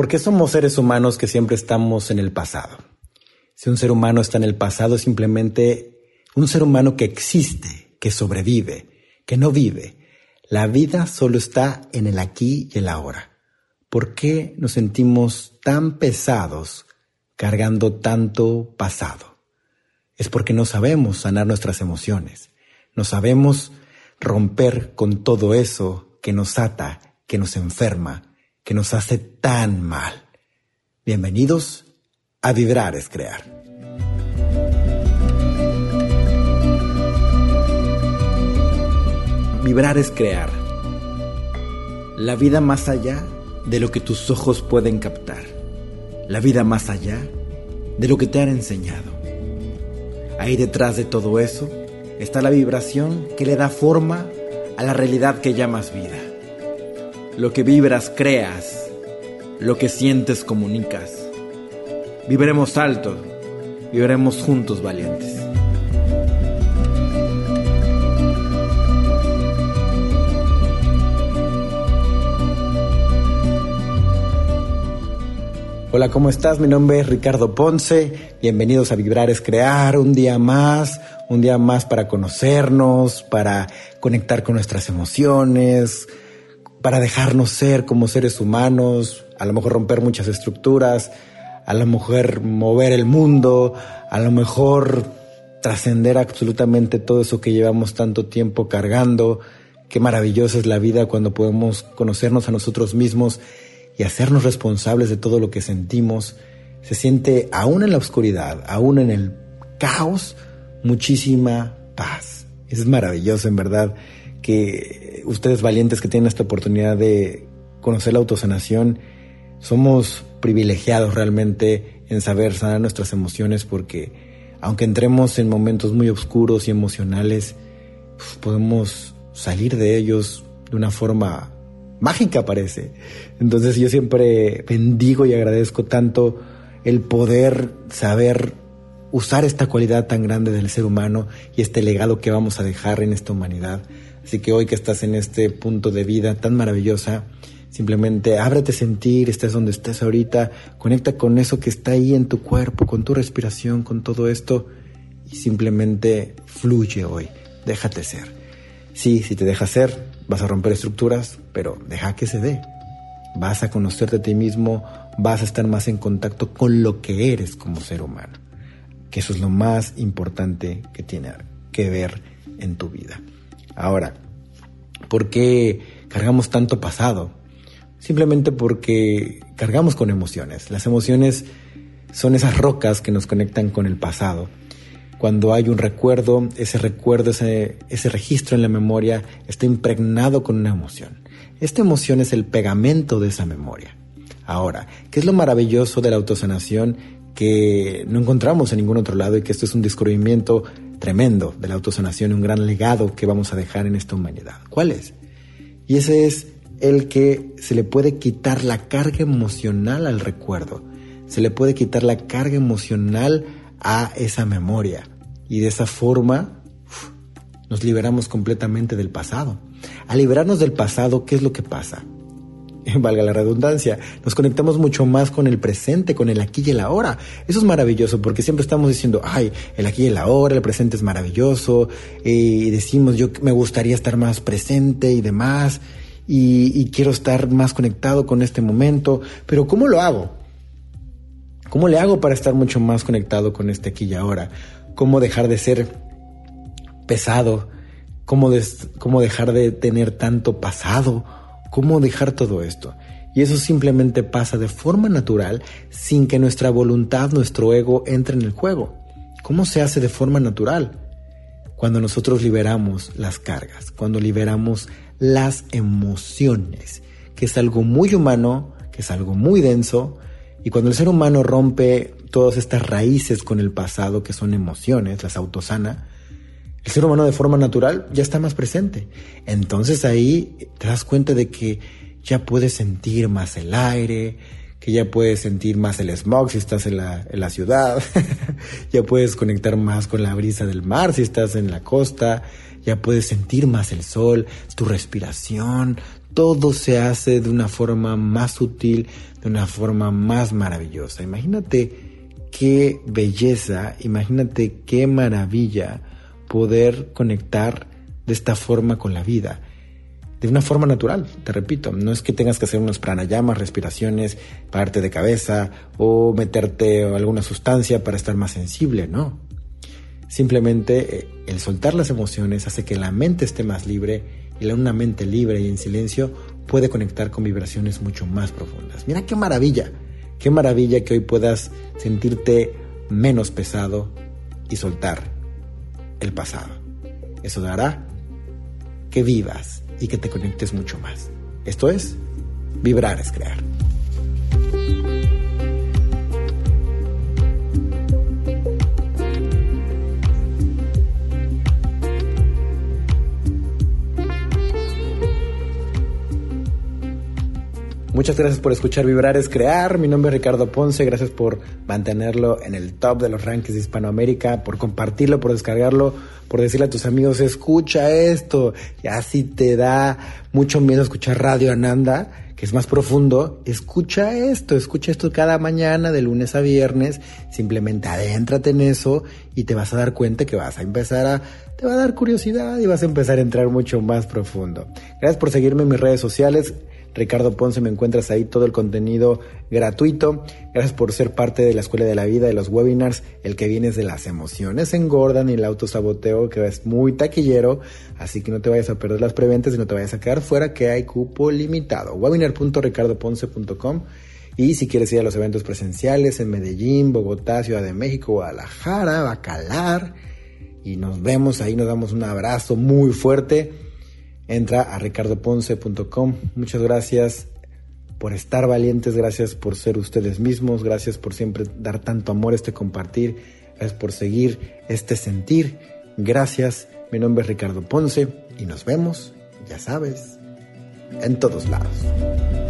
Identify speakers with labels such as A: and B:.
A: ¿Por qué somos seres humanos que siempre estamos en el pasado? Si un ser humano está en el pasado es simplemente un ser humano que existe, que sobrevive, que no vive. La vida solo está en el aquí y el ahora. ¿Por qué nos sentimos tan pesados cargando tanto pasado? Es porque no sabemos sanar nuestras emociones, no sabemos romper con todo eso que nos ata, que nos enferma, que nos hace tan mal. Bienvenidos a Vibrar es Crear. Vibrar es crear. La vida más allá de lo que tus ojos pueden captar. La vida más allá de lo que te han enseñado. Ahí detrás de todo eso está la vibración que le da forma a la realidad que llamas vida. Lo que vibras creas, lo que sientes comunicas. Viviremos alto, viviremos juntos valientes. Hola, ¿cómo estás? Mi nombre es Ricardo Ponce. Bienvenidos a Vibrar es Crear. Un día más, un día más para conocernos, para conectar con nuestras emociones, para dejarnos ser como seres humanos, a lo mejor romper muchas estructuras, a lo mejor mover el mundo, a lo mejor trascender absolutamente todo eso que llevamos tanto tiempo cargando. Qué maravillosa es la vida cuando podemos conocernos a nosotros mismos y hacernos responsables de todo lo que sentimos, se siente aún en la oscuridad, aún en el caos, muchísima paz. Es maravilloso, en verdad, que ustedes valientes que tienen esta oportunidad de conocer la autosanación, somos privilegiados realmente en saber sanar nuestras emociones porque aunque entremos en momentos muy oscuros y emocionales, pues, podemos salir de ellos de una forma mágica parece. Entonces yo siempre bendigo y agradezco tanto el poder saber usar esta cualidad tan grande del ser humano y este legado que vamos a dejar en esta humanidad. Así que hoy que estás en este punto de vida tan maravillosa, simplemente ábrete a sentir, estés donde estés ahorita, conecta con eso que está ahí en tu cuerpo, con tu respiración, con todo esto y simplemente fluye hoy, déjate ser. Sí, si te dejas ser, vas a romper estructuras, pero deja que se dé. Vas a conocerte a ti mismo, vas a estar más en contacto con lo que eres como ser humano. Que eso es lo más importante que tiene que ver en tu vida. Ahora, ¿por qué cargamos tanto pasado? Simplemente porque cargamos con emociones. Las emociones son esas rocas que nos conectan con el pasado cuando hay un recuerdo, ese recuerdo, ese, ese registro en la memoria está impregnado con una emoción. Esta emoción es el pegamento de esa memoria. Ahora, ¿qué es lo maravilloso de la autosanación que no encontramos en ningún otro lado y que esto es un descubrimiento tremendo de la autosanación, un gran legado que vamos a dejar en esta humanidad? ¿Cuál es? Y ese es el que se le puede quitar la carga emocional al recuerdo, se le puede quitar la carga emocional a esa memoria. Y de esa forma nos liberamos completamente del pasado. Al liberarnos del pasado, ¿qué es lo que pasa? Valga la redundancia, nos conectamos mucho más con el presente, con el aquí y el ahora. Eso es maravilloso porque siempre estamos diciendo, ay, el aquí y el ahora, el presente es maravilloso, y decimos, yo me gustaría estar más presente y demás, y, y quiero estar más conectado con este momento, pero ¿cómo lo hago? ¿Cómo le hago para estar mucho más conectado con este aquí y ahora? ¿Cómo dejar de ser pesado? ¿Cómo, cómo dejar de tener tanto pasado? ¿Cómo dejar todo esto? Y eso simplemente pasa de forma natural sin que nuestra voluntad, nuestro ego entre en el juego. ¿Cómo se hace de forma natural? Cuando nosotros liberamos las cargas, cuando liberamos las emociones, que es algo muy humano, que es algo muy denso, y cuando el ser humano rompe todas estas raíces con el pasado, que son emociones, las autosana, el ser humano de forma natural ya está más presente. Entonces ahí te das cuenta de que ya puedes sentir más el aire, que ya puedes sentir más el smog si estás en la, en la ciudad, ya puedes conectar más con la brisa del mar si estás en la costa, ya puedes sentir más el sol, tu respiración, todo se hace de una forma más sutil, de una forma más maravillosa. Imagínate qué belleza, imagínate qué maravilla poder conectar de esta forma con la vida. De una forma natural, te repito, no es que tengas que hacer unos pranayamas, respiraciones, parte de cabeza o meterte alguna sustancia para estar más sensible, no. Simplemente eh, el soltar las emociones hace que la mente esté más libre y una mente libre y en silencio puede conectar con vibraciones mucho más profundas. Mira qué maravilla, qué maravilla que hoy puedas sentirte menos pesado y soltar el pasado. Eso dará que vivas y que te conectes mucho más. Esto es, vibrar es crear. Muchas gracias por escuchar Vibrar es Crear. Mi nombre es Ricardo Ponce. Gracias por mantenerlo en el top de los rankings de Hispanoamérica, por compartirlo, por descargarlo, por decirle a tus amigos, escucha esto. Y así te da mucho miedo escuchar Radio Ananda, que es más profundo. Escucha esto, escucha esto cada mañana, de lunes a viernes. Simplemente adéntrate en eso y te vas a dar cuenta que vas a empezar a te va a dar curiosidad y vas a empezar a entrar mucho más profundo. Gracias por seguirme en mis redes sociales. Ricardo Ponce, me encuentras ahí todo el contenido gratuito. Gracias por ser parte de la Escuela de la Vida, de los webinars. El que viene es de las emociones engordan y el autosaboteo, que es muy taquillero. Así que no te vayas a perder las preventas y no te vayas a quedar fuera, que hay cupo limitado. webinar.ricardoponce.com. Y si quieres ir a los eventos presenciales en Medellín, Bogotá, Ciudad de México, Guadalajara, Bacalar, y nos vemos ahí, nos damos un abrazo muy fuerte entra a ricardoponce.com. Muchas gracias por estar valientes, gracias por ser ustedes mismos, gracias por siempre dar tanto amor, este compartir, gracias por seguir este sentir. Gracias, mi nombre es Ricardo Ponce y nos vemos, ya sabes, en todos lados.